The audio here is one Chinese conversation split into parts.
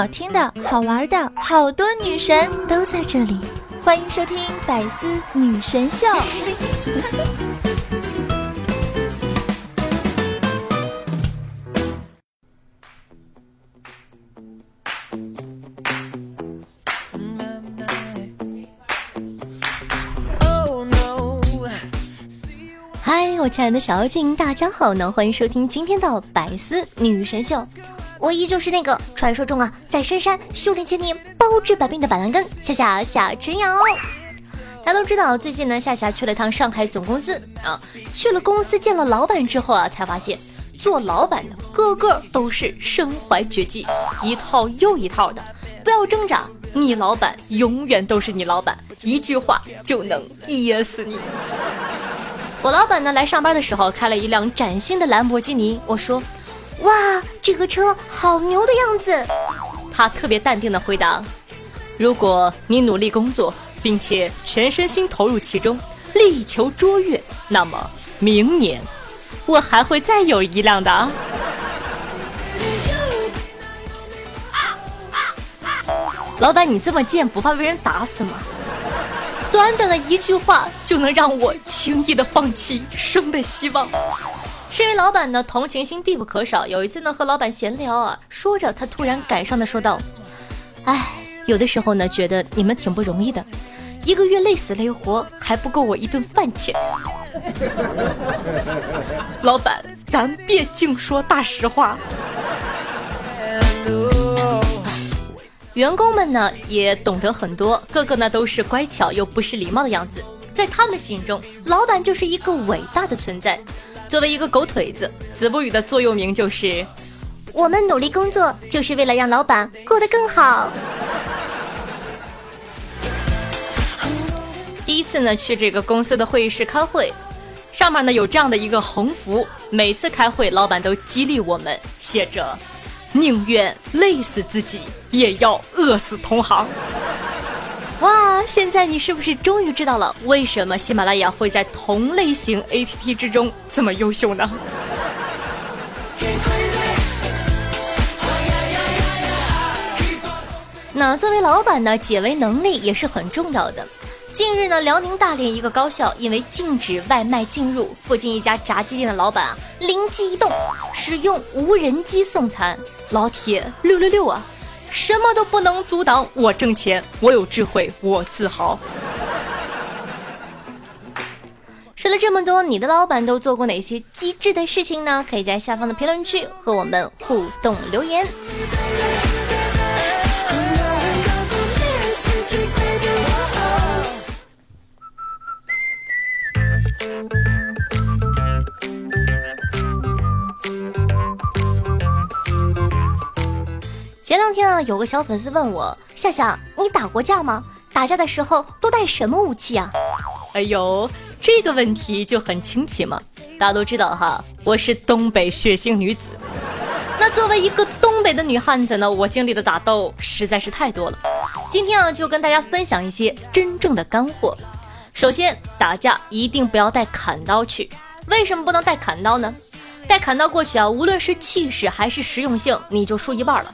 好听的、好玩的，好多女神都在这里，欢迎收听《百思女神秀》。嗨，我亲爱的小妖精，大家好呢！欢迎收听今天的《百思女神秀》，我依旧是那个传说中啊，在深山修炼千年、包治百病的板蓝根夏夏夏之瑶。大家都知道，最近呢，夏夏去了趟上海总公司啊，去了公司见了老板之后啊，才发现做老板的个个都是身怀绝技，一套又一套的。不要挣扎，你老板永远都是你老板，一句话就能噎死你。我老板呢来上班的时候开了一辆崭新的兰博基尼，我说：“哇，这个车好牛的样子。”他特别淡定的回答：“如果你努力工作，并且全身心投入其中，力求卓越，那么明年我还会再有一辆的。”老板，你这么贱，不怕被人打死吗？短短的一句话就能让我轻易的放弃生的希望。身为老板呢，同情心必不可少。有一次呢，和老板闲聊啊，说着他突然感伤的说道：“哎，有的时候呢，觉得你们挺不容易的，一个月累死累活还不够我一顿饭钱。”老板，咱别净说大实话。员工们呢也懂得很多，个个呢都是乖巧又不失礼貌的样子。在他们心中，老板就是一个伟大的存在。作为一个狗腿子，子不语的座右铭就是：“我们努力工作，就是为了让老板过得更好。”第一次呢去这个公司的会议室开会，上面呢有这样的一个横幅，每次开会老板都激励我们，写着。宁愿累死自己，也要饿死同行。哇！现在你是不是终于知道了为什么喜马拉雅会在同类型 APP 之中这么优秀呢？那作为老板呢，解围能力也是很重要的。近日呢，辽宁大连一个高校因为禁止外卖进入，附近一家炸鸡店的老板啊，灵机一动，使用无人机送餐。老铁，六六六啊！什么都不能阻挡我挣钱，我有智慧，我自豪。说了这么多，你的老板都做过哪些机智的事情呢？可以在下方的评论区和我们互动留言。前两天啊，有个小粉丝问我：“夏夏，你打过架吗？打架的时候都带什么武器啊？”哎呦，这个问题就很清奇嘛。大家都知道哈，我是东北血腥女子。那作为一个东北的女汉子呢，我经历的打斗实在是太多了。今天啊，就跟大家分享一些真正的干货。首先，打架一定不要带砍刀去。为什么不能带砍刀呢？带砍刀过去啊，无论是气势还是实用性，你就输一半了。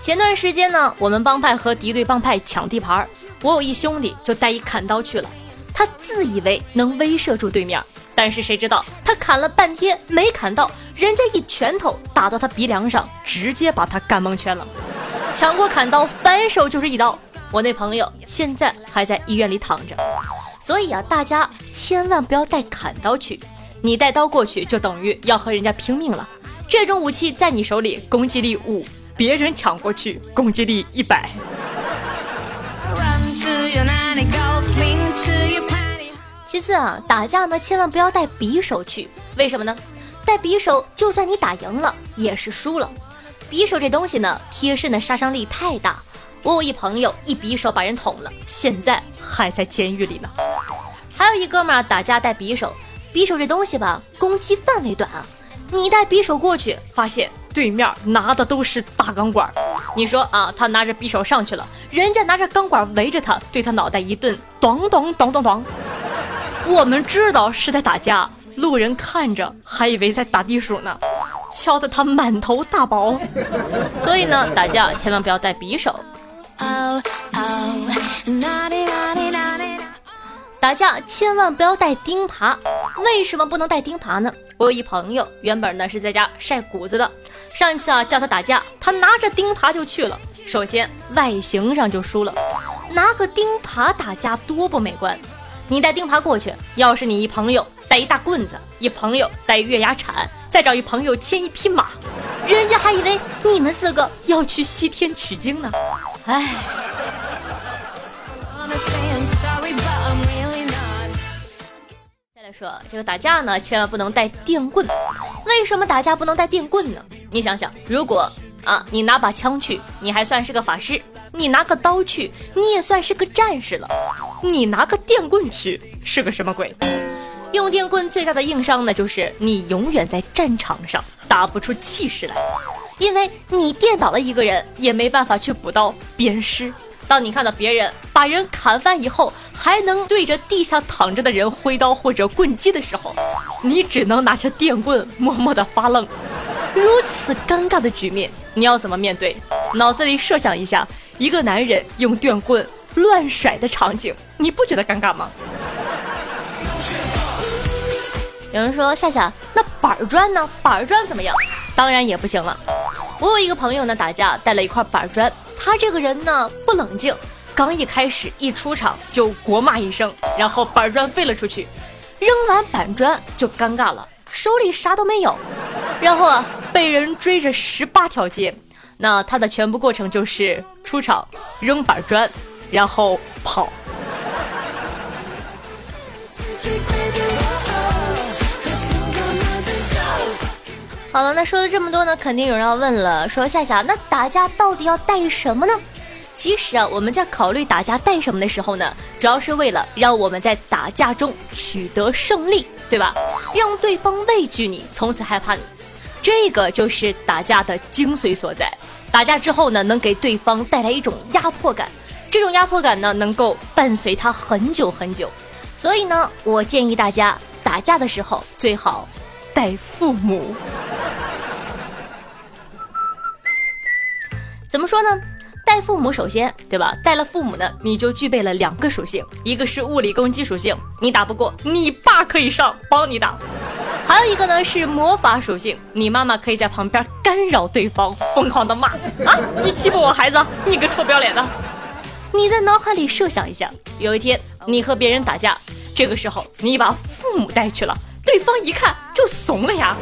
前段时间呢，我们帮派和敌对帮派抢地盘，我有一兄弟就带一砍刀去了。他自以为能威慑住对面，但是谁知道他砍了半天没砍到，人家一拳头打到他鼻梁上，直接把他干蒙圈了。抢过砍刀，反手就是一刀。我那朋友现在还在医院里躺着。所以啊，大家千万不要带砍刀去，你带刀过去就等于要和人家拼命了。这种武器在你手里，攻击力五。别人抢过去，攻击力一百。其次啊，打架呢千万不要带匕首去，为什么呢？带匕首，就算你打赢了，也是输了。匕首这东西呢，贴身的杀伤力太大。我有一朋友一匕首把人捅了，现在还在监狱里呢。还有一哥们儿打架带匕首，匕首这东西吧，攻击范围短啊。你带匕首过去，发现对面拿的都是大钢管。你说啊，他拿着匕首上去了，人家拿着钢管围着他，对他脑袋一顿，咚咚咚咚咚。我们知道是在打架，路人看着还以为在打地鼠呢。敲得他满头大包。所以呢，打架千万不要带匕首。打架千万不要带钉耙，为什么不能带钉耙呢？我有一朋友，原本呢是在家晒谷子的，上一次啊叫他打架，他拿着钉耙就去了。首先外形上就输了，拿个钉耙打架多不美观。你带钉耙过去，要是你一朋友带一大棍子，一朋友带月牙铲，再找一朋友牵一匹马，人家还以为你们四个要去西天取经呢。说这个打架呢，千万不能带电棍。为什么打架不能带电棍呢？你想想，如果啊，你拿把枪去，你还算是个法师；你拿个刀去，你也算是个战士了。你拿个电棍去，是个什么鬼？用电棍最大的硬伤呢，就是你永远在战场上打不出气势来，因为你电倒了一个人，也没办法去补刀鞭尸。当你看到别人把人砍翻以后，还能对着地下躺着的人挥刀或者棍击的时候，你只能拿着电棍默默的发愣。如此尴尬的局面，你要怎么面对？脑子里设想一下，一个男人用电棍乱甩的场景，你不觉得尴尬吗？有人说夏夏，那板砖呢？板砖怎么样？当然也不行了。我有一个朋友呢，打架带了一块板砖。他这个人呢不冷静，刚一开始一出场就国骂一声，然后板砖飞了出去，扔完板砖就尴尬了，手里啥都没有，然后啊被人追着十八条街，那他的全部过程就是出场扔板砖，然后跑。好了，那说了这么多呢，肯定有人要问了，说夏夏，那打架到底要带什么呢？其实啊，我们在考虑打架带什么的时候呢，主要是为了让我们在打架中取得胜利，对吧？让对方畏惧你，从此害怕你，这个就是打架的精髓所在。打架之后呢，能给对方带来一种压迫感，这种压迫感呢，能够伴随他很久很久。所以呢，我建议大家打架的时候最好带父母。怎么说呢？带父母首先，对吧？带了父母呢，你就具备了两个属性，一个是物理攻击属性，你打不过，你爸可以上帮你打；还有一个呢是魔法属性，你妈妈可以在旁边干扰对方，疯狂的骂啊！你欺负我孩子，你个臭不要脸的！你在脑海里设想一下，有一天你和别人打架，这个时候你把父母带去了，对方一看就怂了呀，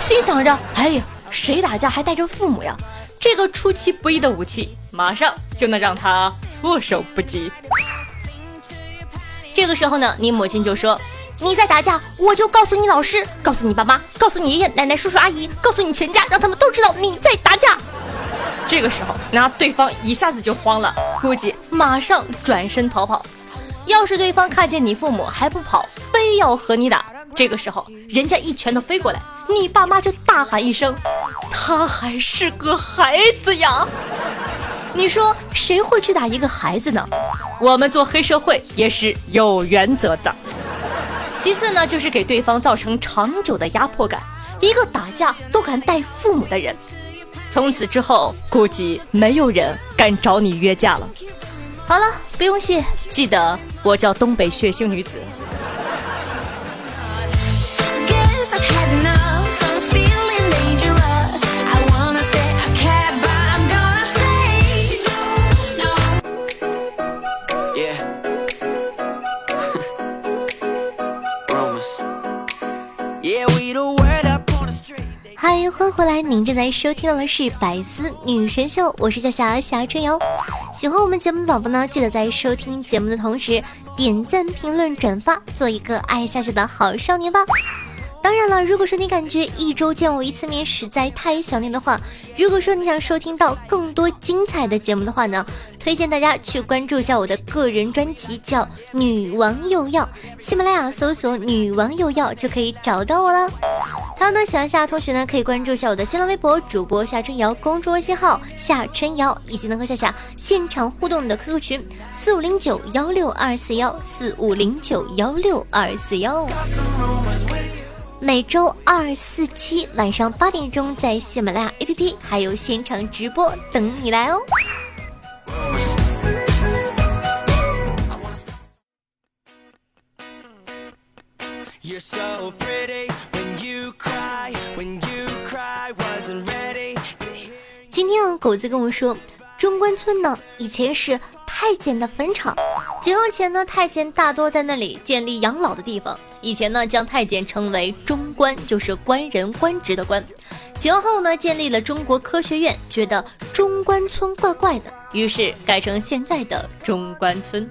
心想着：哎呀，谁打架还带着父母呀？这个出其不意的武器，马上就能让他措手不及。这个时候呢，你母亲就说：“你在打架，我就告诉你老师，告诉你爸妈，告诉你爷爷奶奶、叔叔阿姨，告诉你全家，让他们都知道你在打架。”这个时候，那对方一下子就慌了，估计马上转身逃跑。要是对方看见你父母还不跑，非要和你打，这个时候人家一拳头飞过来，你爸妈就大喊一声。他还是个孩子呀，你说谁会去打一个孩子呢？我们做黑社会也是有原则的。其次呢，就是给对方造成长久的压迫感。一个打架都敢带父母的人，从此之后估计没有人敢找你约架了。好了，不用谢，记得我叫东北血腥女子。欢迎回来！您正在收听到的是《百思女神秀》，我是夏夏夏春瑶。喜欢我们节目的宝宝呢，记得在收听节目的同时点赞、评论、转发，做一个爱夏夏的好少年吧。当然了，如果说你感觉一周见我一次面实在太想念的话，如果说你想收听到更多精彩的节目的话呢，推荐大家去关注一下我的个人专辑，叫《女王又要》，喜马拉雅搜索“女王又要”就可以找到我了。还有呢，喜欢夏同学呢，可以关注一下我的新浪微博主播夏春瑶，公众微信号夏春瑶，以及能和夏夏现场互动的 QQ 群四五零九幺六二四幺四五零九幺六二四幺。每周二、四、七晚上八点钟在喜马拉雅 APP 还有现场直播等你来哦。今天啊，狗子跟我说，中关村呢以前是太监的坟场，解放前呢，太监大多在那里建立养老的地方。以前呢，将太监称为中官，就是官人官职的官。解放后呢，建立了中国科学院，觉得中关村怪怪的，于是改成现在的中关村。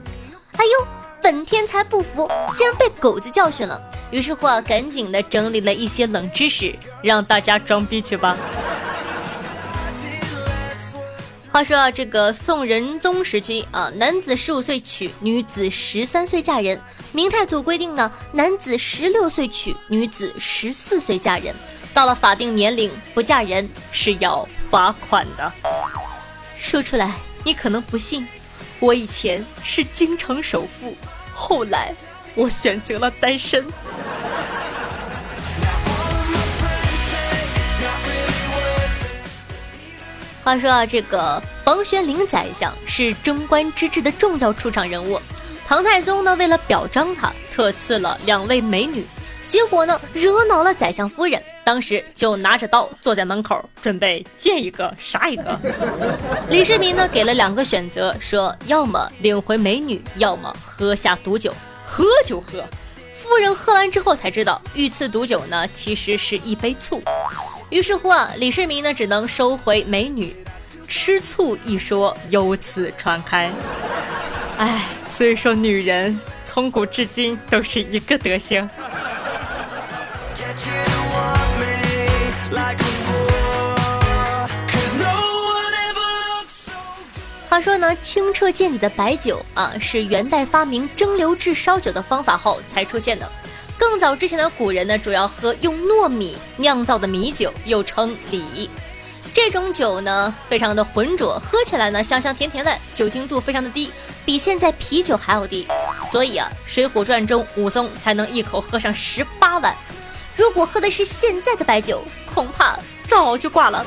哎呦，本天才不服，竟然被狗子教训了。于是乎啊，赶紧的整理了一些冷知识，让大家装逼去吧。话说啊，这个宋仁宗时期啊，男子十五岁娶，女子十三岁嫁人。明太祖规定呢，男子十六岁娶，女子十四岁嫁人。到了法定年龄不嫁人是要罚款的。说出来你可能不信，我以前是京城首富，后来我选择了单身。话说啊，这个房玄龄宰相是贞观之治的重要出场人物。唐太宗呢，为了表彰他，特赐了两位美女。结果呢，惹恼了宰相夫人，当时就拿着刀坐在门口，准备见一个杀一个。李世民呢，给了两个选择，说要么领回美女，要么喝下毒酒。喝就喝。夫人喝完之后才知道，御赐毒酒呢，其实是一杯醋。于是乎啊，李世民呢只能收回美女，吃醋一说由此传开。哎，所以说女人从古至今都是一个德行。话说呢，清澈见底的白酒啊，是元代发明蒸馏制烧酒的方法后才出现的。更早之前的古人呢，主要喝用糯米酿造的米酒，又称李。这种酒呢，非常的浑浊，喝起来呢香香甜甜的，酒精度非常的低，比现在啤酒还要低。所以啊，《水浒传》中武松才能一口喝上十八碗。如果喝的是现在的白酒，恐怕早就挂了。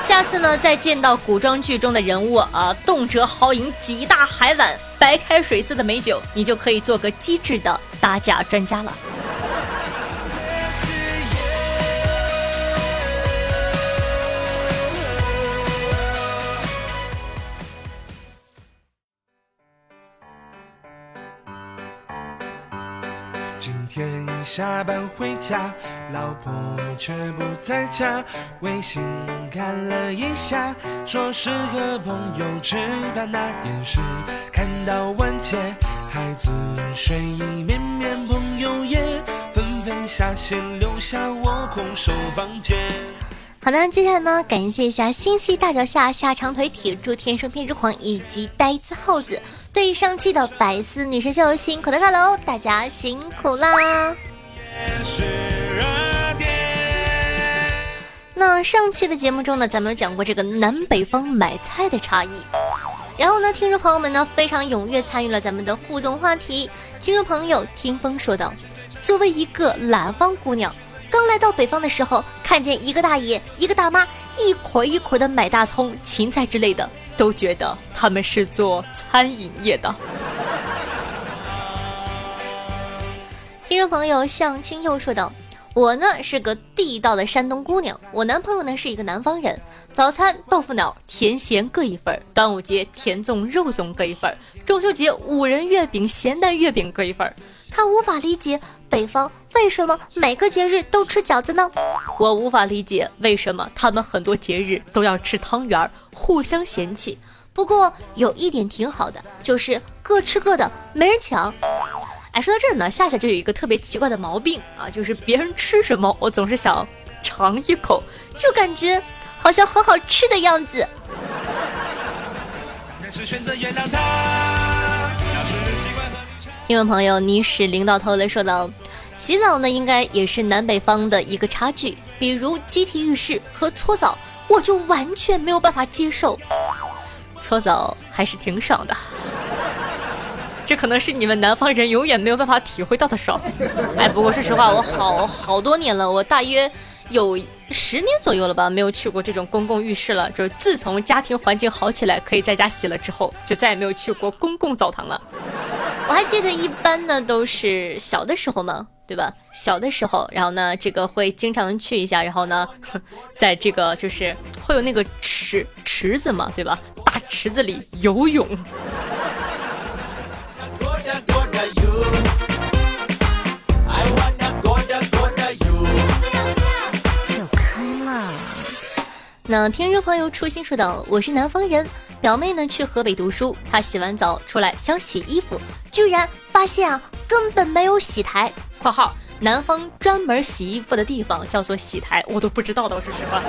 下次呢，再见到古装剧中的人物啊，动辄豪饮几大海碗白开水似的美酒，你就可以做个机智的打假专家了。下班回家，老婆却不在家。微信看了一下，说是和朋友吃饭那电视，看到晚节，孩子睡意绵绵，朋友也纷纷下线，留下我空守房间。好的，接下来呢，感谢一下星系大脚下下长腿铁柱天生偏执狂以及呆子耗子对上期的百思女神秀辛苦的看喽，大家辛苦啦！那上期的节目中呢，咱们有讲过这个南北方买菜的差异，然后呢，听众朋友们呢非常踊跃参与了咱们的互动话题。听众朋友听风说道：“作为一个南方姑娘。”刚来到北方的时候，看见一个大爷、一个大妈一捆一捆的买大葱、芹菜之类的，都觉得他们是做餐饮业的。朋友向清又说道。我呢是个地道的山东姑娘，我男朋友呢是一个南方人。早餐豆腐脑甜咸各一份，端午节甜粽肉粽各一份，中秋节五仁月饼咸蛋月饼各一份。他无法理解北方为什么每个节日都吃饺子呢？我无法理解为什么他们很多节日都要吃汤圆，互相嫌弃。不过有一点挺好的，就是各吃各的，没人抢。哎，说到这儿呢，夏夏就有一个特别奇怪的毛病啊，就是别人吃什么，我总是想尝一口，就感觉好像很好吃的样子。听众朋友，你是领导头来说道，洗澡呢，应该也是南北方的一个差距。比如集体浴室和搓澡，我就完全没有办法接受。搓澡还是挺爽的。这可能是你们南方人永远没有办法体会到的爽。哎，不过说实话，我好好多年了，我大约有十年左右了吧，没有去过这种公共浴室了。就是自从家庭环境好起来，可以在家洗了之后，就再也没有去过公共澡堂了。我还记得一般呢都是小的时候嘛，对吧？小的时候，然后呢，这个会经常去一下，然后呢，在这个就是会有那个池池子嘛，对吧？大池子里游泳。那听众朋友初心说道：“我是南方人，表妹呢去河北读书，她洗完澡出来想洗衣服，居然发现啊根本没有洗台（括号南方专门洗衣服的地方叫做洗台，我都不知道的，是什么），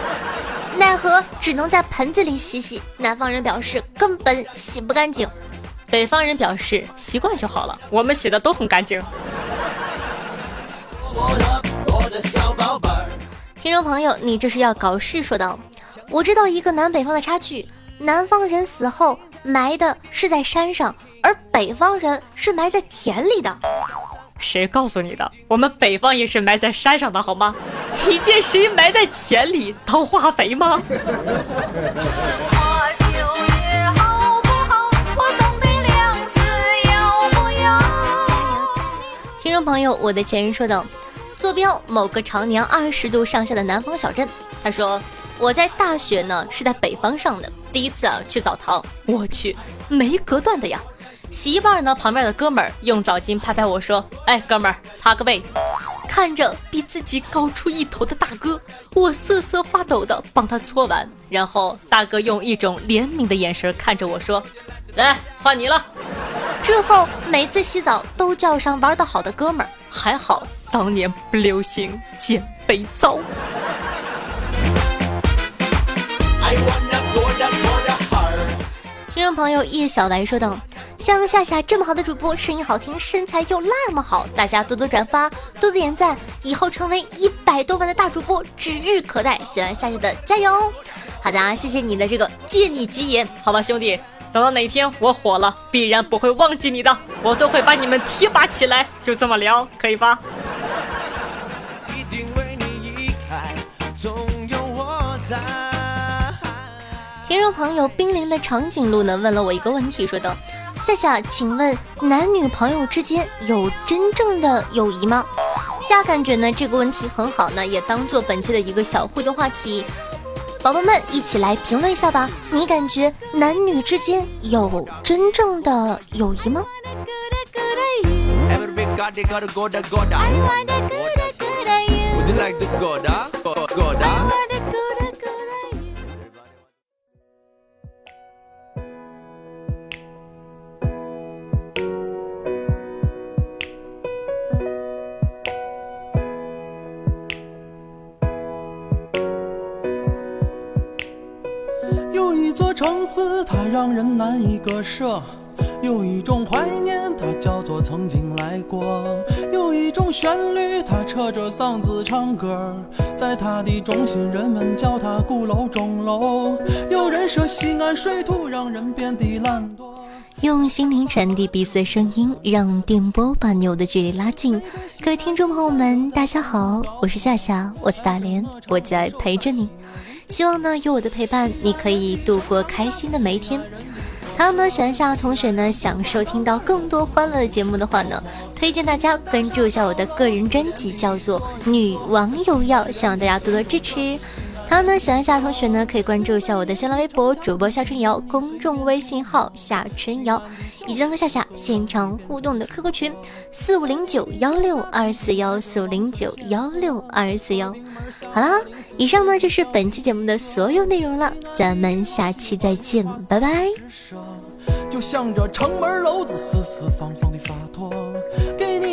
奈何只能在盆子里洗洗。南方人表示根本洗不干净，北方人表示习惯就好了，我们洗的都很干净。”听众朋友，你这是要搞事？说道。我知道一个南北方的差距，南方人死后埋的是在山上，而北方人是埋在田里的。谁告诉你的？我们北方也是埋在山上的，好吗？你见谁埋在田里当化肥吗？听众朋友，我的前任说道：坐标某个常年二十度上下的南方小镇。他说。我在大学呢是在北方上的，第一次啊去澡堂，我去没隔断的呀，洗一半呢，旁边的哥们儿用澡巾拍拍我说：“哎，哥们儿擦个背。”看着比自己高出一头的大哥，我瑟瑟发抖的帮他搓完，然后大哥用一种怜悯的眼神看着我说：“来换你了。”之后每次洗澡都叫上玩得好的哥们儿，还好当年不流行减肥皂。听众朋友叶小白说道：“像夏夏这么好的主播，声音好听，身材又那么好，大家多多转发，多多点赞，以后成为一百多万的大主播指日可待。喜欢夏夏的加油！好的，谢谢你的这个借你吉言，好吧，兄弟，等到哪天我火了，必然不会忘记你的，我都会把你们提拔起来。就这么聊，可以吧？”听众朋友，冰凌的长颈鹿呢问了我一个问题，说道：“夏夏，请问男女朋友之间有真正的友谊吗？”夏感觉呢这个问题很好呢，也当做本期的一个小互动话题，宝宝们一起来评论一下吧。你感觉男女之间有真正的友谊吗？城市它让人难以割舍，有一种怀念，它叫做曾经来过；有一种旋律，它扯着嗓子唱歌，在它的中心，人们叫它鼓楼钟楼。有人说西安水土让人变得懒惰。用心灵传递彼此的声音，让电波把你我的距离拉近。各位听众朋友们，大家好，我是夏夏，我是大连，我在陪着你。希望呢，有我的陪伴，你可以度过开心的每一天。还有呢，喜欢夏同学呢，想收听到更多欢乐的节目的话呢，推荐大家关注一下我的个人专辑，叫做《女王有药》，希望大家多多支持。还有呢，喜欢夏同学呢，可以关注一下我的新浪微博主播夏春瑶，公众微信号夏春瑶，以及和夏夏现场互动的 QQ 群四五零九幺六二四幺四五零九幺六二四幺。好啦，以上呢就是本期节目的所有内容了，咱们下期再见，拜拜。就像这城门楼子四四方方的洒，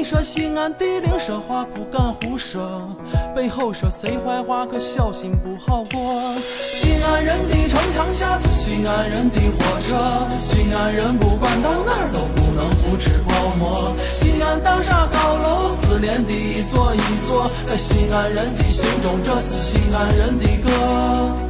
你说西安地灵，说话不敢胡说，背后说谁坏话可小心不好过。西安人的城墙下是西安人的火车，西安人不管到哪儿都不能不吃泡馍。西安大厦高楼四连的一座一座，在西安人的心中，这是西安人的歌。